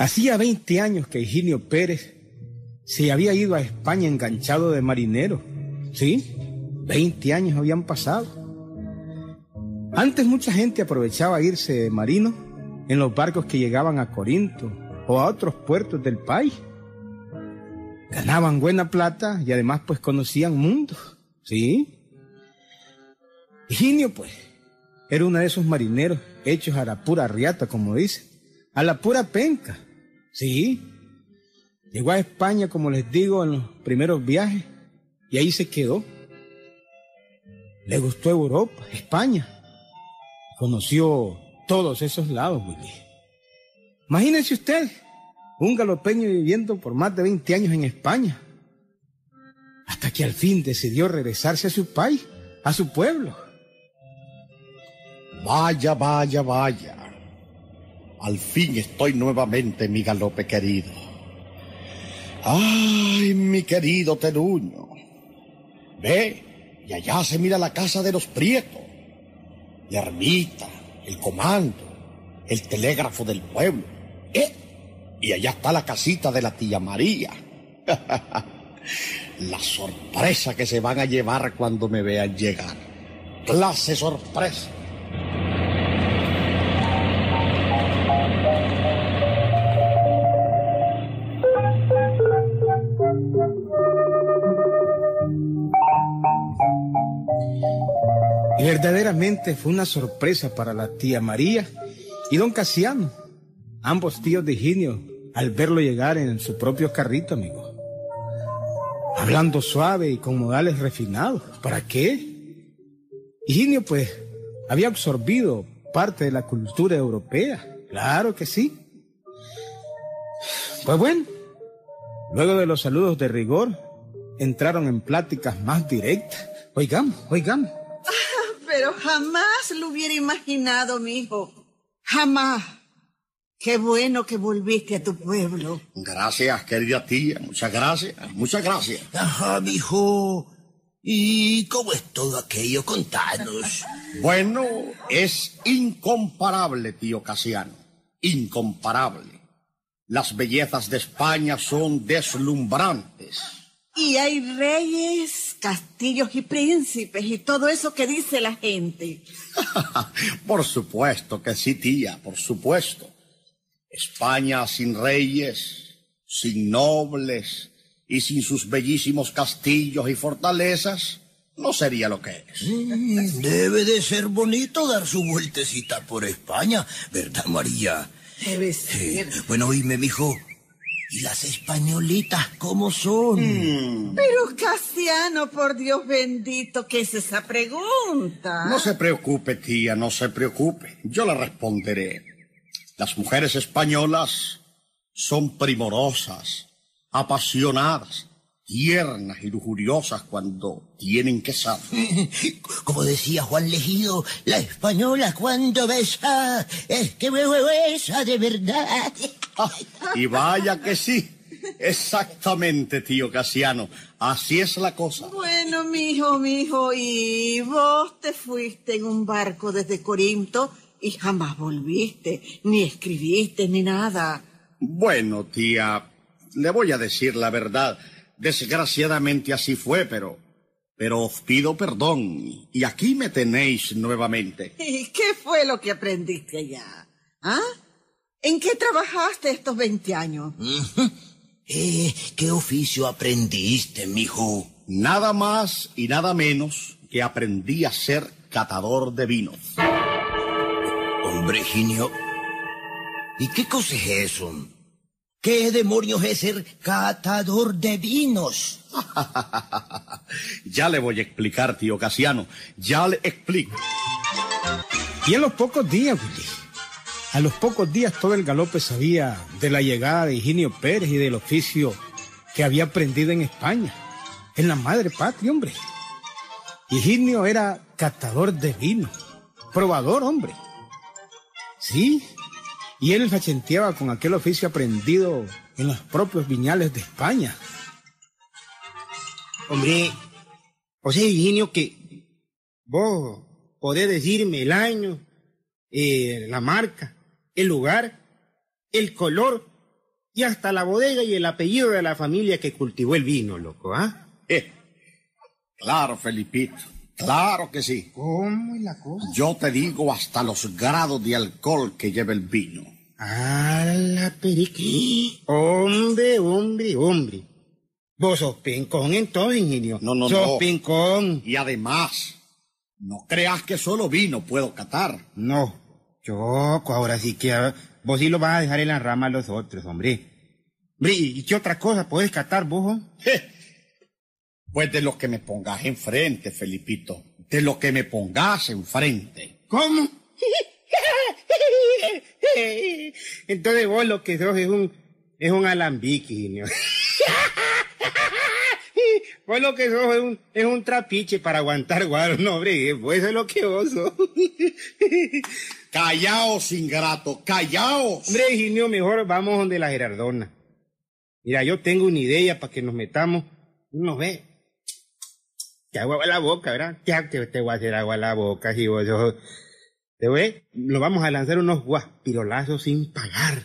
Hacía 20 años que Higinio Pérez se había ido a España enganchado de marinero. ¿Sí? 20 años habían pasado. Antes mucha gente aprovechaba irse de marino en los barcos que llegaban a Corinto o a otros puertos del país. Ganaban buena plata y además pues conocían mundos. ¿Sí? Higinio pues era uno de esos marineros hechos a la pura riata, como dice, a la pura penca. Sí. Llegó a España, como les digo, en los primeros viajes y ahí se quedó. Le gustó Europa, España. Conoció todos esos lados, Willy. Imagínense usted, un galopeño viviendo por más de 20 años en España, hasta que al fin decidió regresarse a su país, a su pueblo. Vaya, vaya, vaya. Al fin estoy nuevamente, mi galope querido. Ay, mi querido Teruño. Ve, y allá se mira la casa de los Prietos. La ermita, el comando, el telégrafo del pueblo. ¿Eh? Y allá está la casita de la tía María. la sorpresa que se van a llevar cuando me vean llegar. Clase sorpresa. Verdaderamente fue una sorpresa para la tía María y don Casiano, ambos tíos de Higinio, al verlo llegar en su propio carrito, amigo. Hablando suave y con modales refinados. ¿Para qué? Higinio, pues, había absorbido parte de la cultura europea. Claro que sí. Pues bueno, luego de los saludos de rigor, entraron en pláticas más directas. Oigamos, oigamos. Jamás lo hubiera imaginado, mi hijo. Jamás. Qué bueno que volviste a tu pueblo. Gracias, querida tía. Muchas gracias. Muchas gracias. Ajá, mijo. ¿Y cómo es todo aquello? Contanos. Bueno, es incomparable, tío Casiano. Incomparable. Las bellezas de España son deslumbrantes. Y hay reyes, castillos y príncipes y todo eso que dice la gente. por supuesto que sí, tía, por supuesto. España sin reyes, sin nobles y sin sus bellísimos castillos y fortalezas no sería lo que es. Mm, debe de ser bonito dar su vueltecita por España, ¿verdad, María? Debe ser. bueno, oíme, mijo. ¿Y las españolitas cómo son? Mm. Pero Casiano, por Dios bendito, ¿qué es esa pregunta? No se preocupe, tía, no se preocupe. Yo la responderé. Las mujeres españolas son primorosas, apasionadas, tiernas y lujuriosas cuando tienen que saber. Como decía Juan Legido, la española cuando besa es que besa de verdad. y vaya que sí. Exactamente, tío Casiano. Así es la cosa. Bueno, mijo, mijo, y vos te fuiste en un barco desde Corinto y jamás volviste, ni escribiste, ni nada. Bueno, tía, le voy a decir la verdad. Desgraciadamente así fue, pero... Pero os pido perdón, y aquí me tenéis nuevamente. ¿Y qué fue lo que aprendiste allá? ¿Ah? ¿En qué trabajaste estos 20 años? Eh, ¿Qué oficio aprendiste, mijo? Nada más y nada menos que aprendí a ser catador de vinos. Hombre, Ginio, ¿y qué cosa es eso? ¿Qué demonios es ser catador de vinos? ya le voy a explicar, tío Casiano. Ya le explico. Y en los pocos días, Willy, a los pocos días todo el galope sabía de la llegada de Higinio Pérez y del oficio que había aprendido en España, en la madre patria, hombre. Higinio era catador de vino, probador, hombre. Sí, y él fachenteaba con aquel oficio aprendido en los propios viñales de España. Hombre, o sea, Virginio, que vos podés decirme el año, eh, la marca, el lugar, el color y hasta la bodega y el apellido de la familia que cultivó el vino, loco, ¿ah? Eh, claro, Felipito. Claro que sí. ¿Cómo es la cosa? Yo te digo hasta los grados de alcohol que lleva el vino. Ah, la periqui. Hombre, hombre, hombre. Vos sos pencón entonces, ingenio. No, no, sos no. pencón. Y además, no creas que solo vino puedo catar. No, choco, ahora sí que vos sí lo vas a dejar en la rama a los otros, hombre. Hombre, ¿y qué otra cosa podés catar vos? Pues de lo que me pongas enfrente, Felipito. De lo que me pongas enfrente. ¿Cómo? Entonces vos lo que sos es un, es un alambique. Vos lo que sos es un, es un trapiche para aguantar guaro, no, hombre, pues eso es lo que vos sos. Callaos, ingrato, callaos. Hombre, Higinio, mejor vamos donde la Gerardona. Mira, yo tengo una idea para que nos metamos. Uno ve. Te hago agua a la boca, ¿verdad? Ya que te voy a hacer agua a la boca, si vos sos- Te ve, lo vamos a lanzar unos guaspirolazos sin pagar.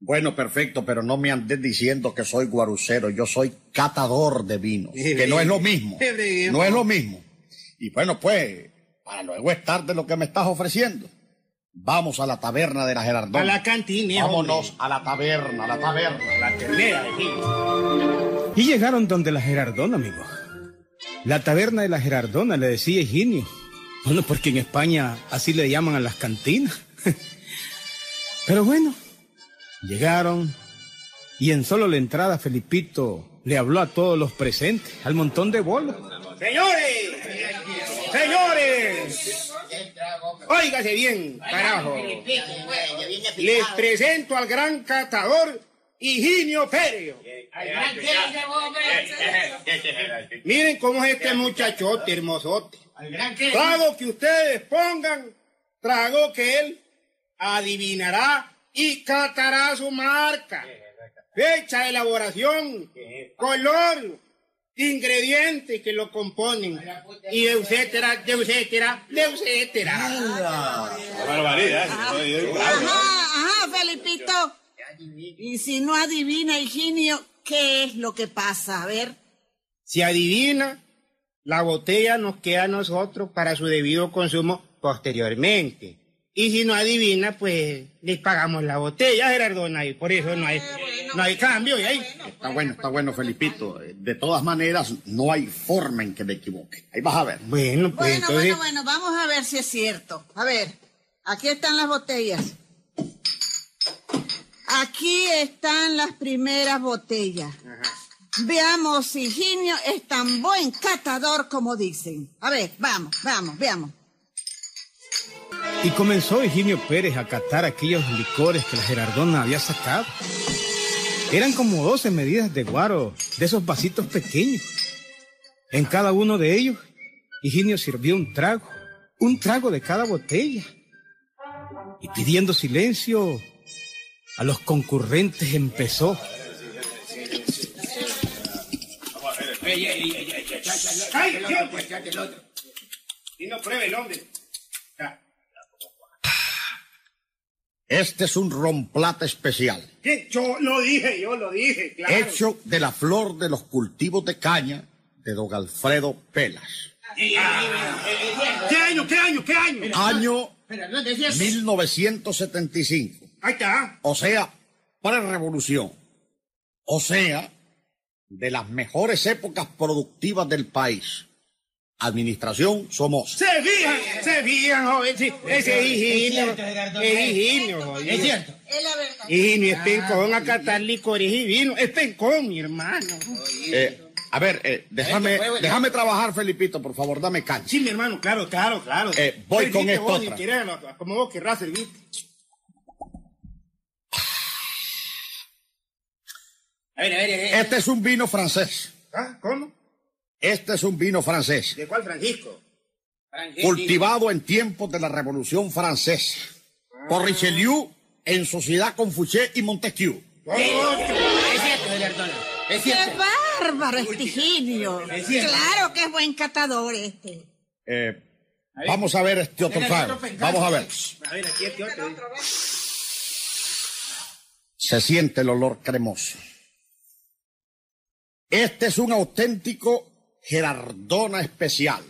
Bueno, perfecto, pero no me andes diciendo que soy guarucero. Yo soy catador de vinos. Que no es lo mismo. No es lo mismo. Y bueno, pues, para luego estar de lo que me estás ofreciendo. Vamos a la taberna de la Gerardona. A la cantina, Vámonos a la taberna, a la taberna. La ternera, Higinio. Y llegaron donde la Gerardona, amigo. La taberna de la Gerardona, le decía Higinio. Bueno, porque en España así le llaman a las cantinas. Pero bueno, llegaron y en solo la entrada Felipito le habló a todos los presentes, al montón de bolas. Señores, señores, óigase bien, carajo. Les presento al gran catador Higinio Pérez. Miren cómo es este muchachote hermosote. Trago que ustedes pongan, trago que él adivinará y catará su marca. Fecha de elaboración, color, ingredientes que lo componen, y etcétera, de etcétera, de etcétera. Ajá, ajá, Felipito. Y si no adivina, Higinio, ¿qué es lo que pasa? A ver. Si adivina, la botella nos queda a nosotros para su debido consumo posteriormente. Y si no adivina, pues les pagamos la botella, Gerardona, y por eso no hay, no hay cambio. ¿y ahí? Está bueno, está bueno, Felipito. De todas maneras, no hay forma en que me equivoque. Ahí vas a ver. Bueno, pues Bueno, entonces... bueno, bueno, vamos a ver si es cierto. A ver, aquí están las botellas. Aquí están las primeras botellas. Veamos si Higinio es tan buen catador como dicen. A ver, vamos, vamos, veamos. Y comenzó Higinio Pérez a catar aquellos licores que la Gerardona había sacado. Eran como 12 medidas de guaro, de esos vasitos pequeños. En cada uno de ellos, Higinio sirvió un trago, un trago de cada botella. Y pidiendo silencio, a los concurrentes empezó. ¡Ay, Dios! pues, Y no pruebe el hombre. Ya. Este es un romplata especial, ¿Qué? Yo lo dije, yo lo dije, claro. hecho de la flor de los cultivos de caña de don Alfredo Pelas. ¿Qué año, qué año, qué año? Año 1975. Ahí está. O sea, pre-revolución. O sea, de las mejores épocas productivas del país. Administración Somoza. Se fijan, se fijan, joven. Sí, ese es Higinio. Es Higinio, joven. Es cierto. Es la verdad. Higinio es pencón a catar licores y vino. Es pencón, mi hermano. Eh, a ver, eh, déjame, déjame trabajar, Felipito, por favor, dame cancha. Sí, mi hermano, claro, claro, claro. Eh, voy con esto vos, otra. si querés, lo- como vos querrás servirte. A ver, a ver, a ver. Este es un vino francés. ¿Ah? ¿Cómo? Este es un vino francés. ¿De cuál Francisco? Cultivado en tiempos de la Revolución Francesa. Por Richelieu en sociedad con Fouché y Montesquieu. Es cierto, Gerardona. Es ¡Qué bárbaro este Higinio! cierto. Claro que es buen catador este. Eh, vamos a ver este otro trago. Vamos a ver. A ver, aquí este otro. Se siente el olor cremoso. Este es un auténtico Gerardona especial.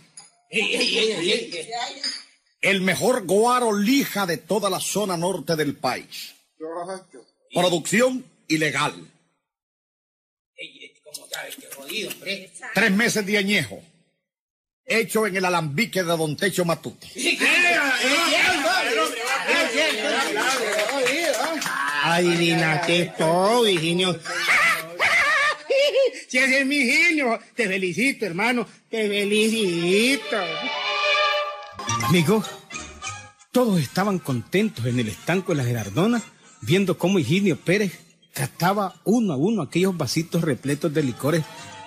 El mejor guaro lija de toda la zona norte del país. Producción ilegal. Tres meses de añejo. Hecho en el alambique de Don Techo Matute. Adivinaste todo, Higinio. Si es mi Higinio, te felicito, hermano, te felicito. Amigos, todos estaban contentos en el estanco de la Gerardona, viendo cómo Higinio Pérez cataba uno a uno aquellos vasitos repletos de licores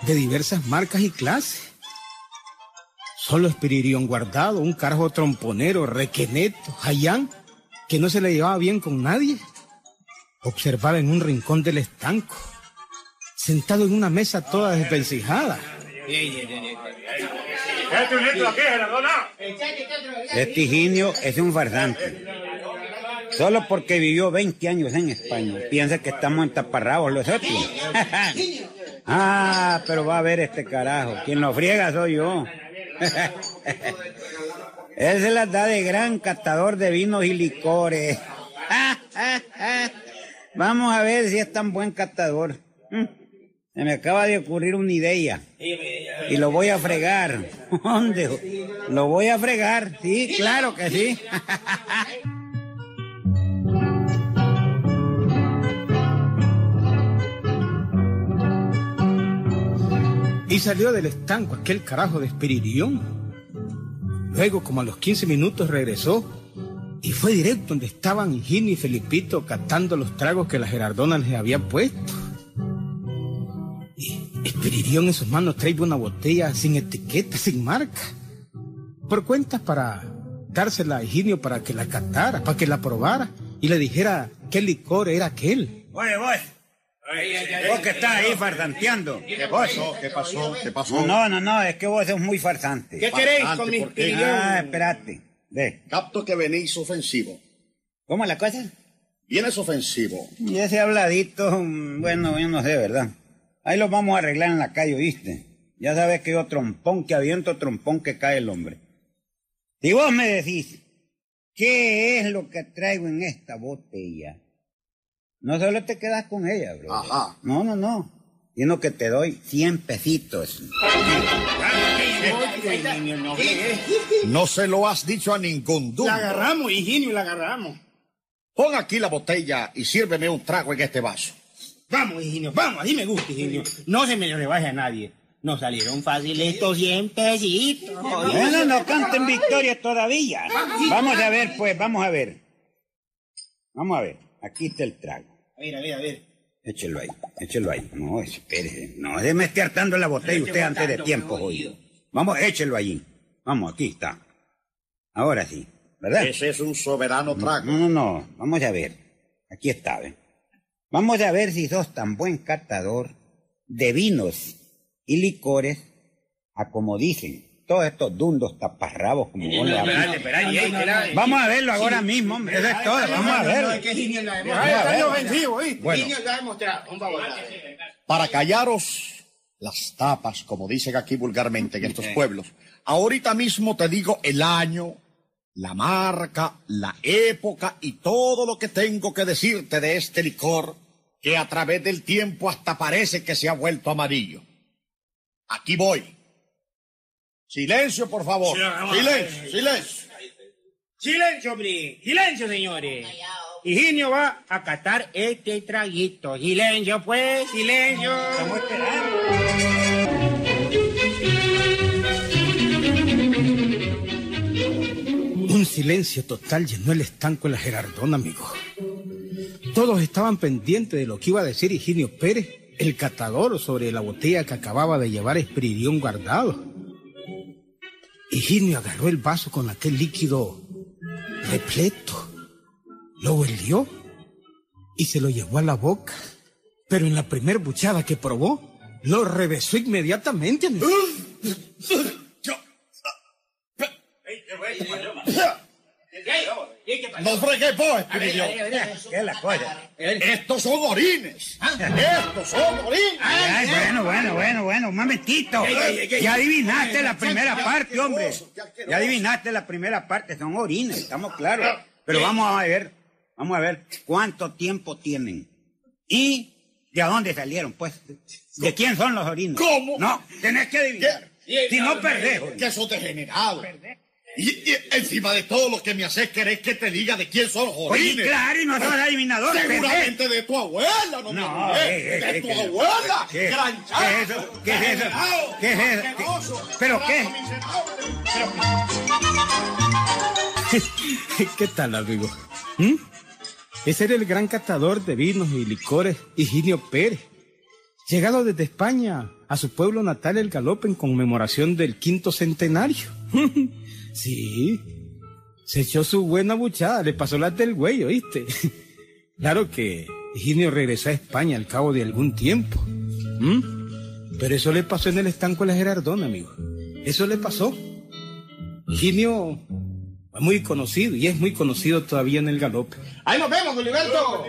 de diversas marcas y clases. Solo Espiririón Guardado, un carajo tromponero, requeneto, jayán, que no se le llevaba bien con nadie, observaba en un rincón del estanco, sentado en una mesa toda desvencijada. Este Higinio es un farsante. Solo porque vivió 20 años en España. Piensa que estamos entaparrados los otros. ah, pero va a ver este carajo. Quien lo friega soy yo. Él se las da de gran catador de vinos y licores. Vamos a ver si es tan buen catador. Me acaba de ocurrir una idea. Y lo voy a fregar. ¿Dónde? Lo voy a fregar. Sí, claro que sí. Y salió del estanco aquel carajo de Espiririón. Luego, como a los 15 minutos, regresó y fue directo donde estaban Higinio y Felipito catando los tragos que la Gerardona les había puesto. Y Espiririón en sus manos traía una botella sin etiqueta, sin marca. Por cuentas para dársela a Higinio para que la catara, para que la probara y le dijera qué licor era aquel. Oye, vos. Vos que estás ahí farsanteando. ¿Qué pasó? ¿Qué pasó? ¿Qué pasó? No, no, no, es que vos sos muy farsante. ¿Qué queréis con mi. Ah, espérate. Ve. Capto que venís ofensivo. ¿Cómo la cosa? Vienes ofensivo. Y ese habladito, mm, bueno, yo no sé, ¿verdad? Ahí lo vamos a arreglar en la calle, ¿viste? Ya sabes que yo trompón que aviento, trompón que cae el hombre. Y vos me decís, ¿qué es lo que traigo en esta botella? No solo te quedas con ella, bro. Ajá. No, no, no. Sino que te doy 100 pesitos. No se lo has dicho a ningún La dundo. agarramos, Higinio, la agarramos. Pon aquí la botella y sírveme un trago en este vaso. Vamos, Higinio, vamos, así me gusta, Higinio. No se me lo rebaje a nadie. Nos salieron fáciles estos 100 pesitos. Bueno, no canten victoria todavía. Vamos a ver, pues, vamos a ver. Vamos a ver. Aquí está el trago. A ver, a ver, a ver. Échelo ahí, échelo ahí. No, espere. No, déjeme estar hartando la botella usted antes de tiempo, jodido. Vamos, échelo allí. Vamos, aquí está. Ahora sí, ¿verdad? Ese es un soberano trago. No, no, no. Vamos a ver. Aquí está, ¿ve? Vamos a ver si sos tan buen catador de vinos y licores a como dicen todos estos dundos taparrabos como vos lo. Vamos a verlo ahora mismo, hombre. Eso es todo. Vamos a verlo. Para callaros las tapas, como dicen aquí vulgarmente en estos pueblos, ahorita mismo te digo el año, la marca, la época y todo lo que tengo que decirte de este licor que a través del tiempo hasta parece que se ha vuelto amarillo. Aquí voy. Silencio, por favor. Silencio, silencio. Silencio, hombre. Silencio, señores. Higinio va a catar este traguito. Silencio, pues. Silencio. Estamos esperando. Un silencio total llenó el estanco de la Gerardona, amigo. Todos estaban pendientes de lo que iba a decir Higinio Pérez, el catador, sobre la botella que acababa de llevar Espiridión guardado. Higinio agarró el vaso con aquel líquido repleto, lo huelió y se lo llevó a la boca. Pero en la primer buchada que probó, lo revesó inmediatamente. amigo. ¿Y qué No fregues vos, Espinillo. ¿Qué es la cosa? Estos son orines. Estos son orines. Ay, bueno, bueno, bueno, bueno, un momentito. Ya adivinaste la primera parte, hombre. Ya adivinaste la primera parte, son orines, estamos claros. Pero vamos a ver, vamos a ver cuánto tiempo tienen. Y de dónde salieron, pues. ¿De quién son los orines? ¿Cómo? No, tenés que adivinar. Si no perdés. Que sos degenerado. Y, y encima de todo lo que me haces querés que te diga de quién son los Oye, orines. claro, y no sos adivinador. Seguramente de tu abuela, no, me No, olvidé. eh, eh, De eh, tu abuela. ¿Qué? gran ¿Qué chango, es eso? ¿Qué es eso? ¿Qué es eso? ¿Qué- pero qué? ¿Qué tal, amigo? ¿Mm? Ese era el gran catador de vinos y licores, Higinio Pérez. Llegado desde España a su pueblo natal, el Galope, en conmemoración del quinto centenario. sí, se echó su buena buchada, le pasó la del güey, ¿oíste? claro que Higinio regresó a España al cabo de algún tiempo. ¿Mm? Pero eso le pasó en el estanco de la Gerardona, amigo. Eso le pasó. Higinio fue muy conocido y es muy conocido todavía en el galope. Ahí nos vemos, Gilberto.